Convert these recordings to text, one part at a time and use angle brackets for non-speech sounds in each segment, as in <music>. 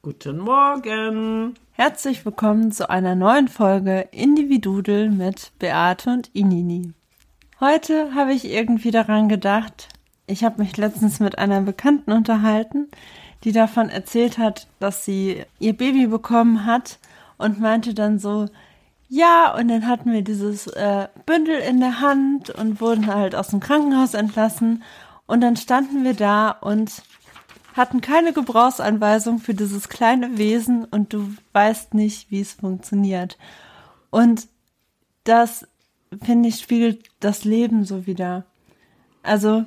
Guten Morgen! Herzlich willkommen zu einer neuen Folge Individudel mit Beate und Inini. Heute habe ich irgendwie daran gedacht, ich habe mich letztens mit einer Bekannten unterhalten, die davon erzählt hat, dass sie ihr Baby bekommen hat und meinte dann so, ja, und dann hatten wir dieses äh, Bündel in der Hand und wurden halt aus dem Krankenhaus entlassen und dann standen wir da und hatten keine Gebrauchsanweisung für dieses kleine Wesen und du weißt nicht, wie es funktioniert. Und das, finde ich, spiegelt das Leben so wieder. Also,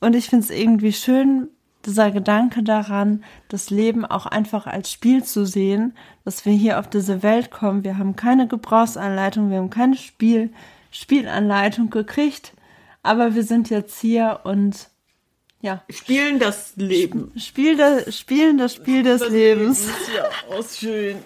und ich finde es irgendwie schön, dieser Gedanke daran, das Leben auch einfach als Spiel zu sehen, dass wir hier auf diese Welt kommen. Wir haben keine Gebrauchsanleitung, wir haben keine Spiel, Spielanleitung gekriegt, aber wir sind jetzt hier und ja. Spielen das Leben. Spiel das, spielen das Spiel des das Lebens. Lebens. Ja, auch schön.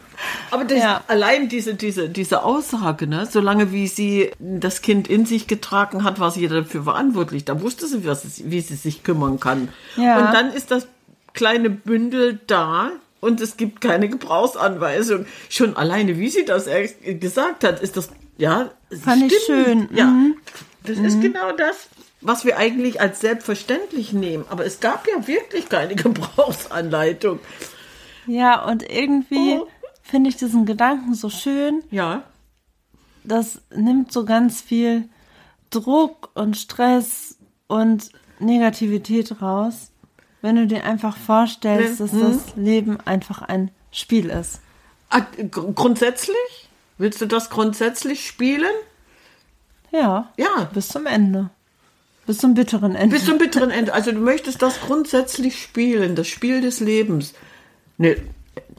Aber das, ja. allein diese, diese, diese Aussage, ne, solange wie sie das Kind in sich getragen hat, war sie dafür verantwortlich. Da wusste sie, was, wie sie sich kümmern kann. Ja. Und dann ist das kleine Bündel da und es gibt keine Gebrauchsanweisung. Schon alleine, wie sie das gesagt hat, ist das, ja, fand stimmt. ich schön. Ja, mhm. das mhm. ist genau das, was wir eigentlich als selbstverständlich nehmen. Aber es gab ja wirklich keine <laughs> Gebrauchsanleitung. Ja, und irgendwie oh. finde ich diesen Gedanken so schön. Ja. Das nimmt so ganz viel Druck und Stress und Negativität raus, wenn du dir einfach vorstellst, dass hm. das Leben einfach ein Spiel ist. Grundsätzlich? Willst du das grundsätzlich spielen? Ja. Ja. Bis zum Ende. Bis zum bitteren Ende. Bis zum bitteren Ende. Also du möchtest das grundsätzlich spielen, das Spiel des Lebens. Nee,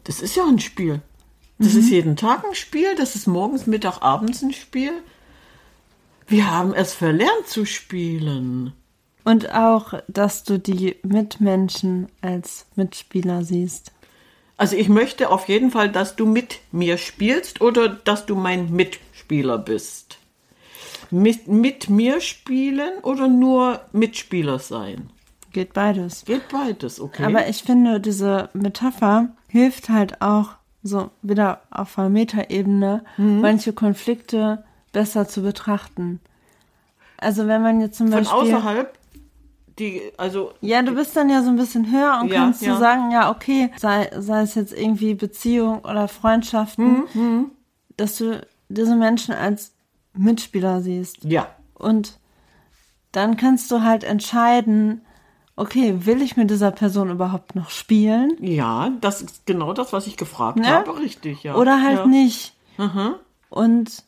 das ist ja ein Spiel. Das mhm. ist jeden Tag ein Spiel, das ist morgens, Mittag, abends ein Spiel. Wir haben es verlernt zu spielen. Und auch, dass du die Mitmenschen als Mitspieler siehst. Also ich möchte auf jeden Fall, dass du mit mir spielst oder dass du mein Mitspieler bist mit, mit mir spielen oder nur Mitspieler sein? Geht beides. Geht beides, okay. Aber ich finde, diese Metapher hilft halt auch so wieder auf einer Metaebene, mhm. manche Konflikte besser zu betrachten. Also wenn man jetzt zum Von Beispiel. Von außerhalb? Die, also. Ja, du bist dann ja so ein bisschen höher und ja, kannst ja. du sagen, ja, okay, sei, sei es jetzt irgendwie Beziehung oder Freundschaften, mhm. mhm. dass du diese Menschen als Mitspieler siehst. Ja. Und dann kannst du halt entscheiden, okay, will ich mit dieser Person überhaupt noch spielen? Ja, das ist genau das, was ich gefragt ja? habe, richtig, ja. Oder halt ja. nicht. Mhm. Und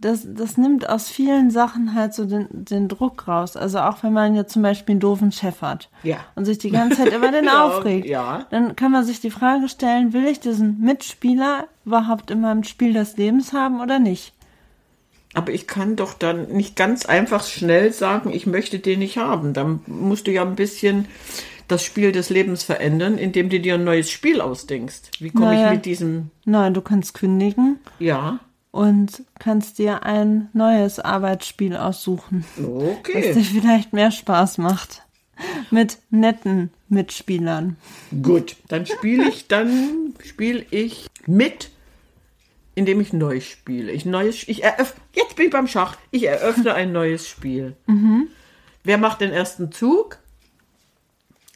das, das nimmt aus vielen Sachen halt so den, den Druck raus. Also auch wenn man jetzt zum Beispiel einen doofen Chef hat ja. und sich die ganze Zeit über <laughs> den ja, aufregt, ja. dann kann man sich die Frage stellen, will ich diesen Mitspieler überhaupt in meinem Spiel des Lebens haben oder nicht? Aber ich kann doch dann nicht ganz einfach schnell sagen, ich möchte den nicht haben. Dann musst du ja ein bisschen das Spiel des Lebens verändern, indem du dir ein neues Spiel ausdenkst. Wie komme naja. ich mit diesem. Nein, du kannst kündigen. Ja. Und kannst dir ein neues Arbeitsspiel aussuchen. Okay. Das dir vielleicht mehr Spaß macht. Mit netten Mitspielern. Gut, dann spiele ich, dann spiele ich mit indem ich neu spiele. Ich neues, ich eröffne, jetzt bin ich beim Schach. Ich eröffne ein neues Spiel. Mhm. Wer macht den ersten Zug?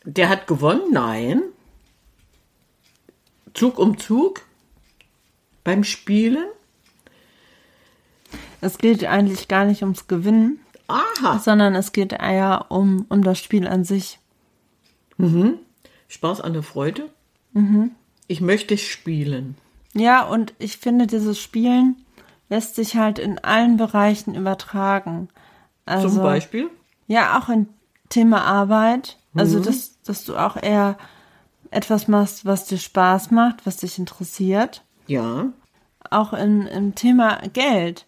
Der hat gewonnen? Nein. Zug um Zug beim Spielen. Es geht eigentlich gar nicht ums Gewinnen. Aha. sondern es geht eher um, um das Spiel an sich. Spaß an der Freude. Mhm. Ich möchte spielen. Ja, und ich finde, dieses Spielen lässt sich halt in allen Bereichen übertragen. Also, Zum Beispiel. Ja, auch in Thema Arbeit. Also, dass, dass du auch eher etwas machst, was dir Spaß macht, was dich interessiert. Ja. Auch in, im Thema Geld.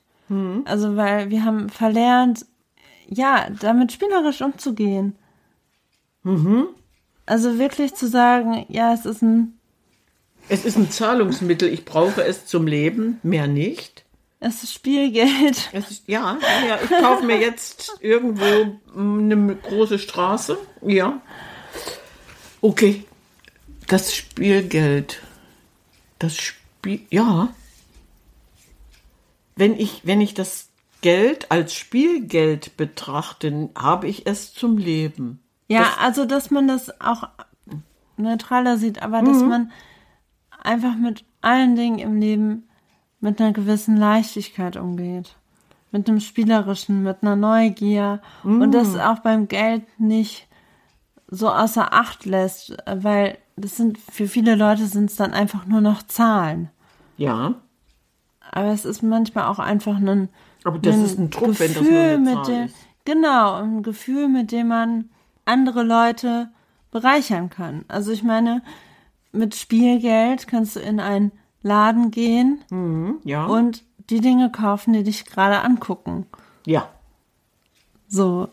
Also, weil wir haben verlernt, ja, damit spielerisch umzugehen. Also wirklich zu sagen, ja, es ist ein, Es ist ein Zahlungsmittel. Ich brauche es zum Leben, mehr nicht. es ist Spielgeld. Es ist, ja, ja, ich kaufe mir jetzt irgendwo eine große Straße. Ja. Okay. Das Spielgeld. Das Spiel, ja. Wenn ich, wenn ich das Geld als Spielgeld betrachte, habe ich es zum Leben. Ja, also dass man das auch neutraler sieht, aber dass man einfach mit allen Dingen im Leben mit einer gewissen Leichtigkeit umgeht. Mit einem spielerischen, mit einer Neugier und das auch beim Geld nicht so außer Acht lässt, weil das sind für viele Leute sind es dann einfach nur noch Zahlen. Ja. Aber es ist manchmal auch einfach ein, Aber das ist ein Druck, wenn das nur eine mit Zahl dem, ist. Genau, ein Gefühl, mit dem man andere Leute bereichern kann. Also ich meine, mit Spielgeld kannst du in einen Laden gehen Ja. und die Dinge kaufen, die dich gerade angucken. ja. So,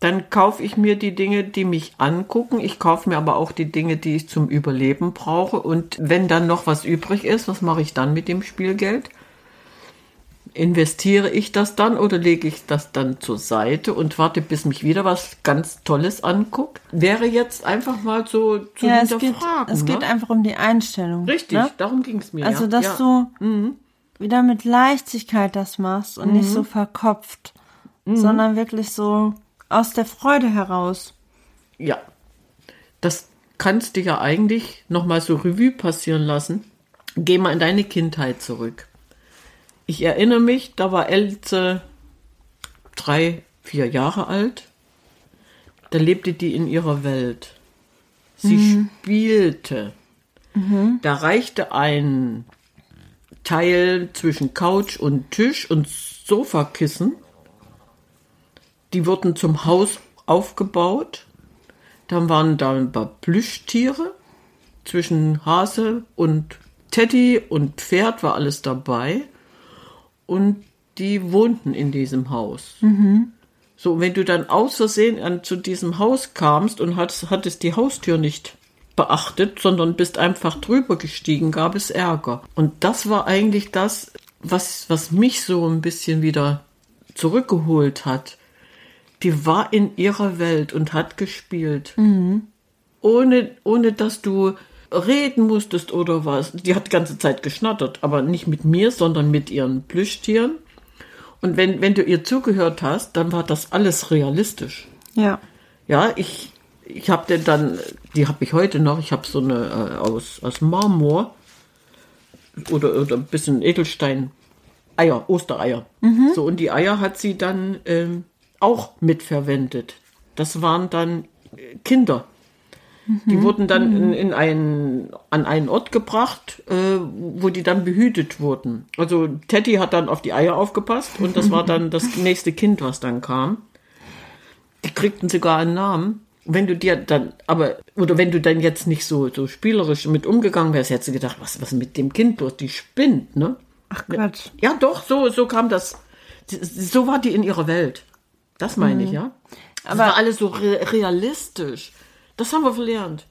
Dann kaufe ich mir die Dinge, die mich angucken. Ich kaufe mir aber auch die Dinge, die ich zum Überleben brauche. Und wenn dann noch was übrig ist, was mache ich dann mit dem Spielgeld? Investiere ich das dann oder lege ich das dann zur Seite und warte, bis mich wieder was ganz Tolles anguckt? Wäre jetzt einfach mal so zu ja, es geht, es geht ne? einfach um die Einstellung. Richtig, Ne? darum ging es mir. Also, dass ja. Mhm. du wieder mit Leichtigkeit das machst und nicht so verkopft, Mhm. sondern wirklich so aus der Freude heraus. Ja. Das kannst du ja eigentlich nochmal so Revue passieren lassen. Geh mal in deine Kindheit zurück. Ich erinnere mich, da war Elze drei, vier Jahre alt. Da lebte die in ihrer Welt. Sie spielte. Da reichte ein Teil zwischen Couch und Tisch und Sofakissen. Die wurden zum Haus aufgebaut. Dann waren da ein paar Plüschtiere. Zwischen Hase und Teddy und Pferd war alles dabei. Und die wohnten in diesem Haus. So, wenn du dann aus Versehen an, zu diesem Haus kamst und hattest, hattest die Haustür nicht beachtet, sondern bist einfach drüber gestiegen, gab es Ärger. Und das war eigentlich das, was, was mich so ein bisschen wieder zurückgeholt hat. Die war in ihrer Welt und hat gespielt. Ohne, ohne dass du reden musstest oder was. Die hat die ganze Zeit geschnattert, aber nicht mit mir, sondern mit ihren Plüschtieren. Und wenn, wenn du ihr zugehört hast, dann war das alles realistisch. Ja. Ja, ich, ich habe den dann, die habe ich heute noch, ich habe so eine äh, aus, aus Marmor oder, oder ein bisschen Edelstein, Eier, Ostereier. So, und die Eier hat sie dann ähm, auch mitverwendet. Das waren dann äh, Die wurden dann in, in einen, an einen Ort gebracht, äh, wo die dann behütet wurden. Also Teddy hat dann auf die Eier aufgepasst und das war dann das <laughs> nächste Kind, was dann kam. Die kriegten sogar einen Namen. Wenn du dir dann, aber, oder wenn du dann jetzt nicht so, so spielerisch mit umgegangen wärst, hättest du gedacht, was, was mit dem Kind los? Die spinnt, ne? Ach Quatsch. Ja, doch, so, so kam das. So war die in ihrer Welt. Das meine ich, ja. Das Aber- war alles so re realistisch. Das haben wir verlernt.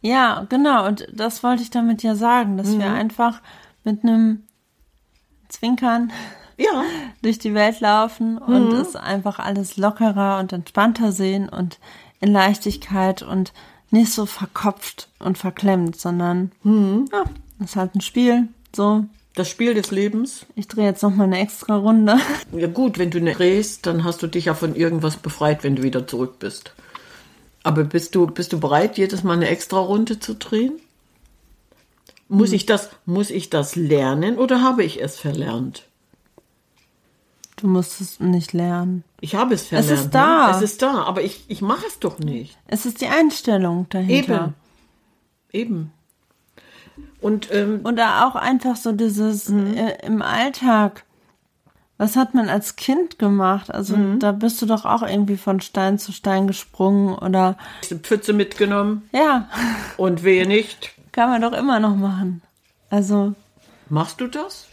Ja, genau. Und das wollte ich damit ja sagen, dass wir einfach mit einem Zwinkern Ja, <laughs> durch die Welt laufen und es einfach alles lockerer und entspannter sehen und in Leichtigkeit und nicht so verkopft und verklemmt, sondern ja, das ist halt ein Spiel. So, das Spiel des Lebens. ich drehe jetzt noch mal eine extra Runde. Ja gut, wenn du nicht drehst, dann hast du dich ja von irgendwas befreit, wenn du wieder zurück bist. Aber bist du, bist du bereit, jedes Mal eine extra Runde zu drehen? Muss ich das, muss ich das lernen oder habe ich es verlernt? Du musst es nicht lernen. Ich habe es verlernt. ist da. Ne? Es ist da, aber ich, ich mache es doch nicht. Es ist die Einstellung dahinter. Eben. Eben. Und ähm, Oder auch einfach so dieses Mhm. äh, im Alltag. Was hat man als Kind gemacht? Also Mhm. da bist du doch auch irgendwie von Stein zu Stein gesprungen oder diese Pfütze mitgenommen ja, und wehe nicht. kann man doch immer noch machen. Also Machst du das?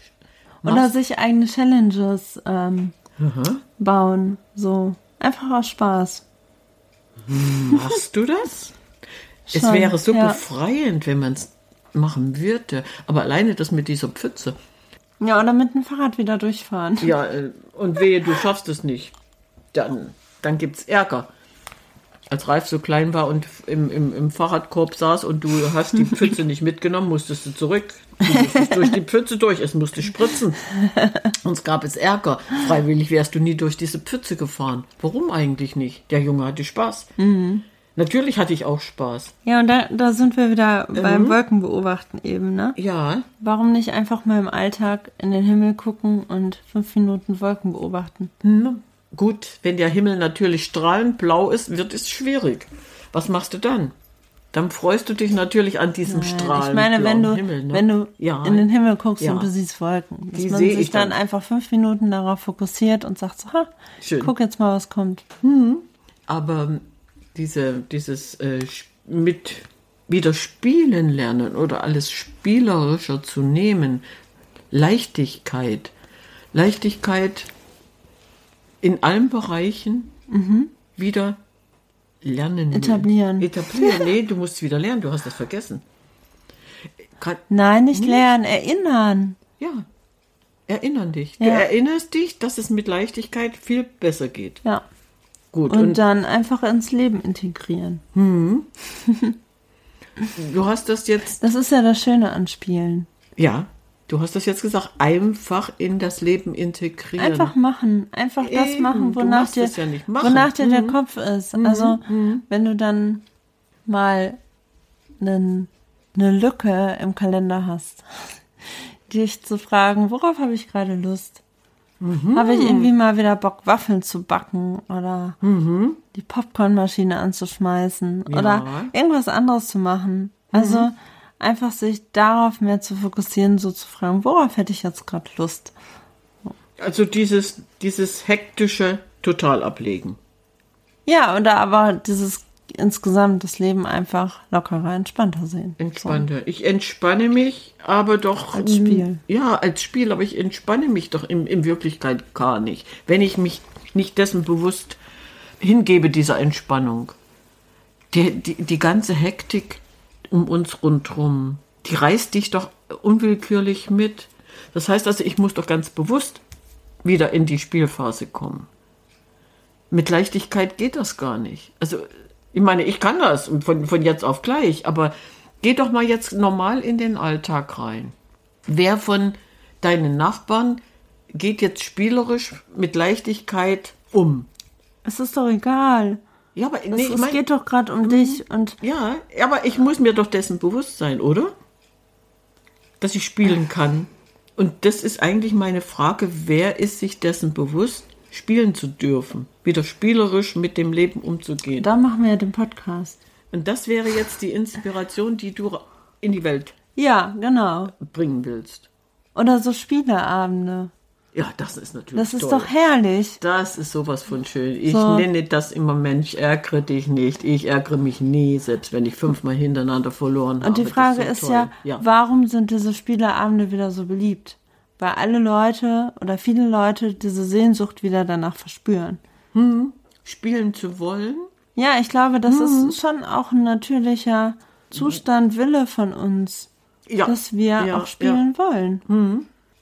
oder Machst- sich eigene Challenges ähm, bauen. So einfach aus Spaß. Machst du das? <laughs> es Schon, wäre so ja. befreiend, wenn man es machen würde. Aber alleine das mit dieser Pfütze. Ja, oder mit dem Fahrrad wieder durchfahren. Ja, äh, und wehe, du schaffst es nicht. Dann, dann gibt's Ärger. Als Ralf so klein war und im, im, im Fahrradkorb saß und du hast die Pfütze nicht mitgenommen, musstest du zurück. Du musstest durch die Pfütze durch, es musste spritzen. Uns gab es Ärger. Freiwillig wärst du nie durch diese Pfütze gefahren. Warum eigentlich nicht? Der Junge hatte Spaß. Natürlich hatte ich auch Spaß. Ja, und da, da sind wir wieder Mhm. beim Wolkenbeobachten eben, ne? Ja, Warum nicht einfach mal im Alltag in den Himmel gucken und fünf Minuten Wolken beobachten? gut, wenn der Himmel natürlich strahlend blau ist, wird es schwierig. Was machst du dann? Dann freust du dich natürlich an diesem strahlend ich meine, wenn du, Himmel. Ne? wenn du ja. in den Himmel guckst Ja. und du siehst Wolken, dass Die man sich ich dann, dann. einfach fünf Minuten darauf fokussiert und sagt so, ha, Schön. guck jetzt mal, was kommt. Aber diese, dieses äh, mit wieder spielen lernen oder alles spielerischer zu nehmen, Leichtigkeit, Leichtigkeit in allen Bereichen wieder lernen. Etablieren. Etablieren. <laughs> Nee, du musst wieder lernen, du hast das vergessen. Grad, Nein, nicht lernen, erinnern. ja, erinnern dich. Du Ja. erinnerst dich, dass es mit Leichtigkeit viel besser geht. Ja. Gut. Und, dann einfach ins Leben integrieren. <laughs> du hast das jetzt Das ist ja das Schöne an Spielen. Ja, du hast das jetzt gesagt, einfach in das Leben integrieren. Einfach machen, einfach das Eben, machen, du wonach dir, ja nicht machen. wonach dir der Mhm. Kopf ist. Also wenn du dann mal einen, eine Lücke im Kalender hast, <laughs> dich zu fragen, worauf habe ich gerade Lust? Mhm. Habe ich irgendwie mal wieder Bock, Waffeln zu backen oder Mhm. die Popcornmaschine anzuschmeißen oder irgendwas anderes zu machen? Also Mhm. einfach sich darauf mehr zu fokussieren, so zu fragen, worauf hätte ich jetzt gerade Lust? Also dieses, dieses hektische total ablegen. Ja, oder aber dieses insgesamt das Leben einfach lockerer, entspannter sehen. Entspannte. Ich entspanne mich, aber doch. Als Spiel. Ja, als Spiel, aber ich entspanne mich doch in, in Wirklichkeit gar nicht. Wenn ich mich nicht dessen bewusst hingebe, dieser Entspannung. Die, die, die ganze Hektik um uns rundherum, die reißt dich doch unwillkürlich mit. Das heißt also, ich muss doch ganz bewusst wieder in die Spielphase kommen. Mit Leichtigkeit geht das gar nicht. Also, ich meine, ich kann das von, von jetzt auf gleich, aber geh doch mal jetzt normal in den Alltag rein. Wer von deinen Nachbarn geht jetzt spielerisch mit Leichtigkeit um? Es ist doch egal. Ja, aber Es, nee, ich es mein, geht doch gerade um dich und ja, aber ich muss mir doch dessen bewusst sein, oder? Dass ich spielen kann. Und das ist eigentlich meine Frage, wer ist sich dessen bewusst, spielen zu dürfen? Wieder spielerisch mit dem Leben umzugehen. da machen wir ja den Podcast. Und das wäre jetzt die Inspiration, die du in die Welt Ja, genau. bringen willst. Oder so Spieleabende. Ja, das ist natürlich Das ist toll. doch herrlich. Das ist sowas von schön. Ich So. nenne das immer Mensch, ärgere dich nicht. Ich ärgere mich nie, selbst wenn ich fünfmal hintereinander verloren habe. Und die Frage ist toll. ja, ja. warum sind diese Spieleabende wieder so beliebt? Weil alle Leute oder viele Leute diese Sehnsucht wieder danach verspüren. spielen zu wollen. Ja, ich glaube, das Mhm. ist schon auch ein natürlicher Zustand, Wille von uns, Ja. dass wir ja, auch spielen wollen.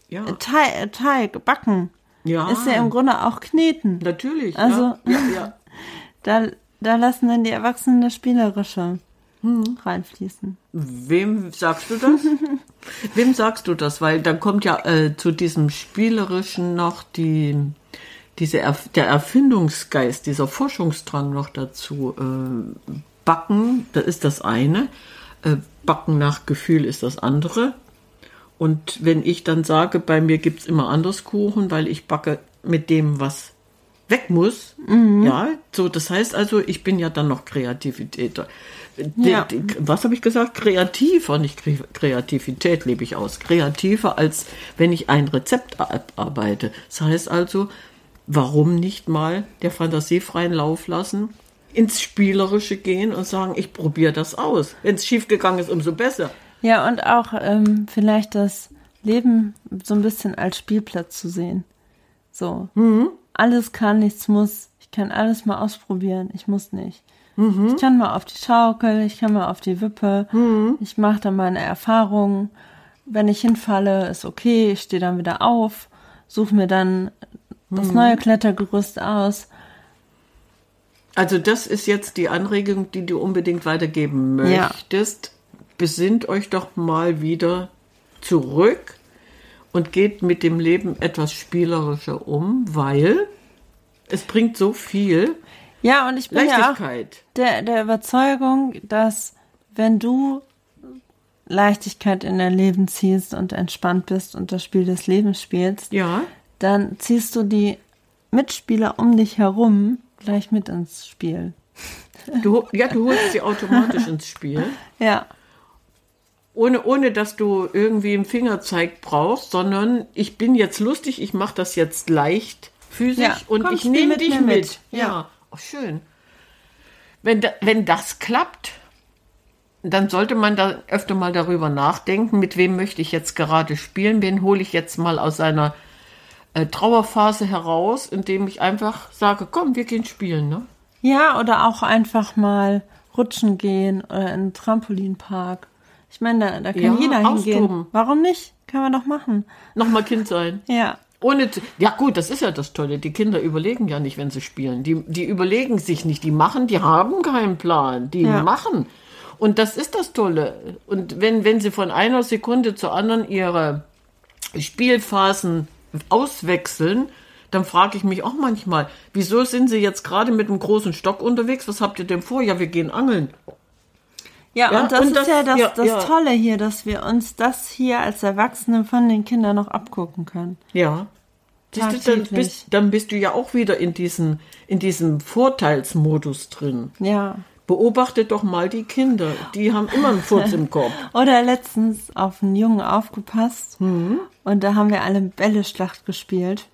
Ja, ja. Teig, Teig, Backen ja. ist ja im Grunde auch Kneten. Natürlich. Also- ja, ja, ja. <laughs> Da, da lassen dann die Erwachsenen das Spielerische Mhm. reinfließen. Wem sagst du das? <laughs> Wem sagst du das? Weil dann kommt ja äh, zu diesem Spielerischen noch die, diese Erf der Erfindungsgeist, dieser Forschungsdrang noch dazu. Äh, Backen, das ist das eine. Äh, Backen nach Gefühl ist das andere. Und wenn ich dann sage, bei mir gibt's immer anders Kuchen, weil ich backe mit dem, was weg muss. Mhm. Ja, so, das heißt also, ich bin ja dann noch Kreativität. Ja. was habe ich gesagt? Kreativer, nicht Kre Kreativität lebe ich aus. Kreativer, als wenn ich ein Rezept abarbeite. Das heißt also, warum nicht mal der Fantasie freien Lauf lassen, ins Spielerische gehen und sagen, ich probiere das aus. Wenn es schiefgegangen ist, umso besser. Ja, und auch ähm, vielleicht das Leben so ein bisschen als Spielplatz zu sehen. So. Alles kann, nichts muss. Ich kann alles mal ausprobieren. Ich muss nicht. Ich kann mal auf die Schaukel, ich kann mal auf die Wippe. Ich mache da meine Erfahrungen. Wenn ich hinfalle, ist okay. Ich stehe dann wieder auf, suche mir dann das neue Klettergerüst aus. Also das ist jetzt die Anregung, die du unbedingt weitergeben Ja. möchtest. Besinnt euch doch mal wieder zurück und geht mit dem Leben etwas spielerischer um, weil es bringt so viel Ja, und ich bin ja auch der, der Überzeugung, dass wenn du Leichtigkeit in dein Leben ziehst und entspannt bist und das Spiel des Lebens spielst, Ja, dann ziehst du die Mitspieler um dich herum gleich mit ins Spiel. du, ja, du holst sie automatisch ins Spiel, <laughs> Ja, ohne, ohne dass du irgendwie einen Fingerzeig brauchst, sondern ich bin jetzt lustig, ich mache das jetzt leicht physisch Ja, und komm, ich nehme dich mit. mit. Ja, Ja. Oh, schön. Wenn, da, wenn das klappt, dann sollte man da öfter mal darüber nachdenken, mit wem möchte ich jetzt gerade spielen, wen hole ich jetzt mal aus seiner äh, Trauerphase heraus, indem ich einfach sage, komm, wir gehen spielen, ne? ja, oder auch einfach mal rutschen gehen oder in einen Trampolinpark. Ich meine, da, da kann Ja, jeder hingehen. austoben. Warum nicht? Kann man doch machen. Nochmal Kind sein. Ja. Ohne, zu- ja gut, das ist ja das Tolle. Die Kinder überlegen ja nicht, wenn sie spielen. Die, die überlegen sich nicht. Die machen, die haben keinen Plan. Die Ja. machen. Und das ist das Tolle. Und wenn, wenn sie von einer Sekunde zur anderen ihre Spielphasen auswechseln, dann frage ich mich auch manchmal, wieso sind sie jetzt gerade mit einem großen Stock unterwegs? Was habt ihr denn vor? Ja, wir gehen angeln. Ja, Ja, und das und ist das- ja das, ja, das ja. Tolle hier, dass wir uns das hier als Erwachsene von den Kindern noch abgucken können. Ja. Siehst du, dann, bist, dann bist du ja auch wieder in, diesen, in diesem Vorteilsmodus drin. Ja. Beobachte doch mal die Kinder. Die haben immer einen Furz im Kopf. <laughs> Oder letztens auf einen Jungen aufgepasst Mhm. und da haben wir alle Bälleschlacht gespielt.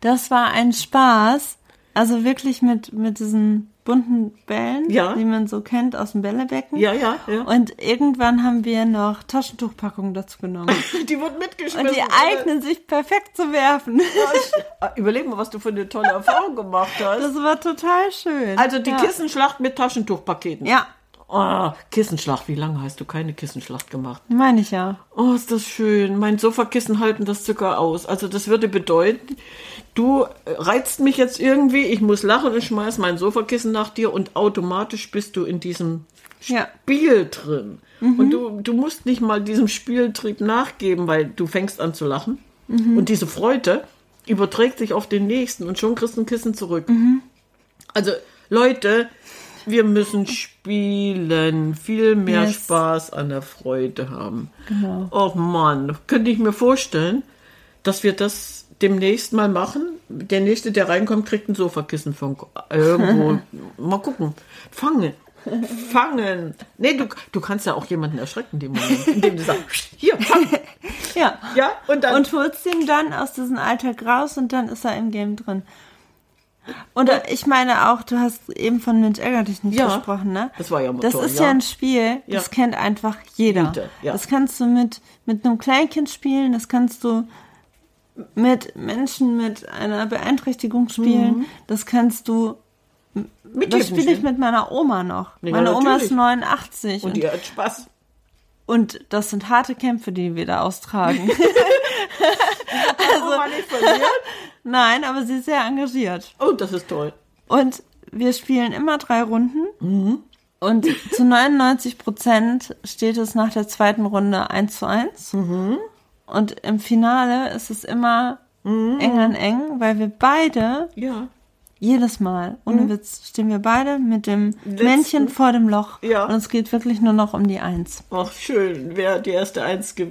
Das war ein Spaß. Also wirklich mit, mit diesen bunten Bällen, Ja. die man so kennt aus dem Bällebecken. Ja, ja, ja. Und irgendwann haben wir noch Taschentuchpackungen dazu genommen. <laughs> Die wird mitgeschmissen. Und die eignen sich perfekt zu werfen. Ah, Überleg mal, was du für eine tolle Erfahrung gemacht hast. Das war total schön. Also die ja. Kissenschlacht mit Taschentuchpaketen. Ja, Oh, Kissenschlacht. Wie lange hast du keine Kissenschlacht gemacht? meine ich ja. Oh, ist das schön. Mein Sofakissen halten das sogar aus. Also das würde bedeuten, du äh, reizt mich jetzt irgendwie, ich muss lachen und schmeiß mein Sofakissen nach dir und automatisch bist du in diesem Ja. Spiel drin. Und du, du musst nicht mal diesem Spieltrieb nachgeben, weil du fängst an zu lachen. Und diese Freude überträgt sich auf den nächsten und schon kriegst du ein Kissen zurück. Also, Leute, wir müssen spielen, viel mehr Yes. Spaß an der Freude haben. Genau. Oh Mann, könnte ich mir vorstellen, dass wir das demnächst mal machen. Der nächste, der reinkommt, kriegt ein Sofakissen von irgendwo. <laughs> mal gucken. Fangen. Fangen. Nee, du, du kannst ja auch jemanden erschrecken, dem Moment, indem du sagst, hier, fang. <laughs> Ja. Ja, und dann. Und holst ihn dann aus diesem Alltag raus und dann ist er im Game drin. Und ich meine auch, du hast eben von Mensch ärger dich nicht Ja, gesprochen, ne? das war ja mal Das ist ja. ja ein Spiel, Ja. das kennt einfach jeder. Ja. Das kannst du mit, mit einem Kleinkind spielen, das kannst du mit Menschen mit einer Beeinträchtigung spielen, das kannst du, mit das spiele ich mit meiner Oma noch. Ja, Meine Oma ist natürlich. 89 Und und, ihr hat Spaß. und das sind harte Kämpfe, die wir da austragen. <laughs> <laughs> Also, nicht verlieren. Nein, aber sie ist sehr engagiert. Oh, das ist toll. Und wir spielen immer drei Runden. Mhm. Und zu 99 Prozent steht es nach der zweiten Runde 1 zu 1. Mhm. Und im Finale ist es immer eng an eng, weil wir beide Ja. jedes Mal, ohne Witz, stehen wir beide mit dem Männchen vor dem Loch. Ja. Und es geht wirklich nur noch um die Eins. Ach, schön. Wer die erste Eins ge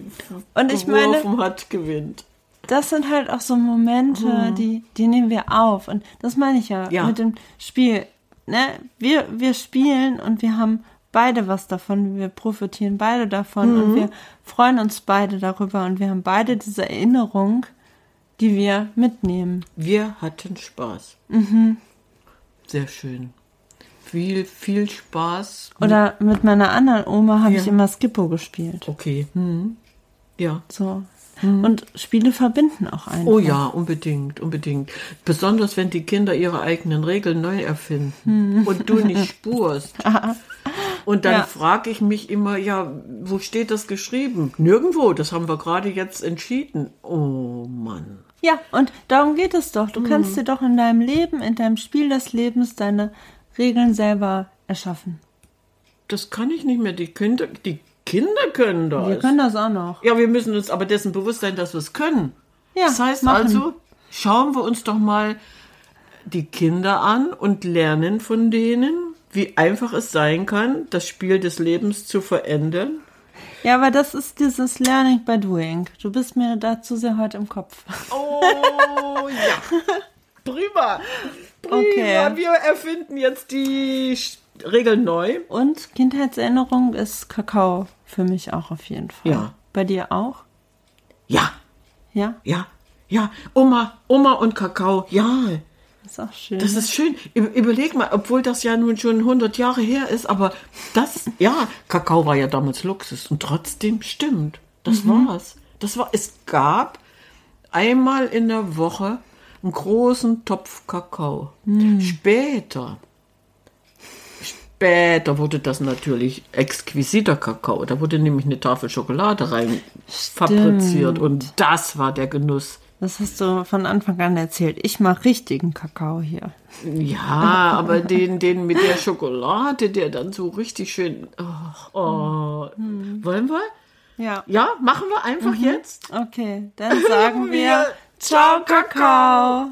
Und ich geworfen hat, gewinnt. Das sind halt auch so Momente, die, die nehmen wir auf. Und das meine ich ja, Mhm. Ja. mit dem Spiel. Ne? Wir, wir spielen und wir haben beide was davon. Wir profitieren beide davon Mhm. und wir freuen uns beide darüber und wir haben beide diese Erinnerung, die wir mitnehmen. Wir hatten Spaß. Sehr schön. Viel, viel Spaß. Oder mit meiner anderen Oma habe ich Ja. immer Skippo gespielt. Okay. Hm. Ja. So. Und Spiele verbinden auch einfach. Oh ja, unbedingt, unbedingt. Besonders wenn die Kinder ihre eigenen Regeln neu erfinden und du nicht spurst. <laughs> Und dann Ja. frage ich mich immer, ja, wo steht das geschrieben? Nirgendwo, das haben wir gerade jetzt entschieden. Oh Mann. Ja, und darum geht es doch. Du Mhm. kannst dir doch in deinem Leben, in deinem Spiel des Lebens deine Regeln selber erschaffen. Das kann ich nicht mehr. Die Kinder, die Kinder können das. Wir können das auch noch. ja, wir müssen uns aber dessen bewusst sein, dass wir es können. Ja, das heißt machen. also, schauen wir uns doch mal die Kinder an und lernen von denen, wie einfach es sein kann, das Spiel des Lebens zu verändern. Ja, aber das ist dieses Learning by Doing. Du bist mir dazu sehr heute im Kopf. Oh ja. <laughs> Prima. Prima. Okay. Wir erfinden jetzt die Regeln neu. Und Kindheitserinnerung ist Kakao für mich auch auf jeden Fall. Ja. Bei dir auch? Ja, Ja, ja, ja. Oma, Oma und Kakao. Ja, ist auch schön. das ist schön. Überleg mal, obwohl das ja nun schon 100 Jahre her ist, aber das, ja, Kakao war ja damals Luxus und trotzdem stimmt. Das war's. Das war, es gab einmal in der Woche einen großen Topf Kakao. Später, später wurde das natürlich exquisiter Kakao. Da wurde nämlich eine Tafel Schokolade rein fabriziert und das war der Genuss. das hast du von Anfang an erzählt. Ich mache richtigen Kakao hier. Ja, aber <laughs> den, den mit der Schokolade, der dann so richtig schön. Oh, oh. Wollen wir? Ja. Ja, machen wir einfach jetzt. Okay, dann sagen <laughs> wir Wir- Ciao, Kakao.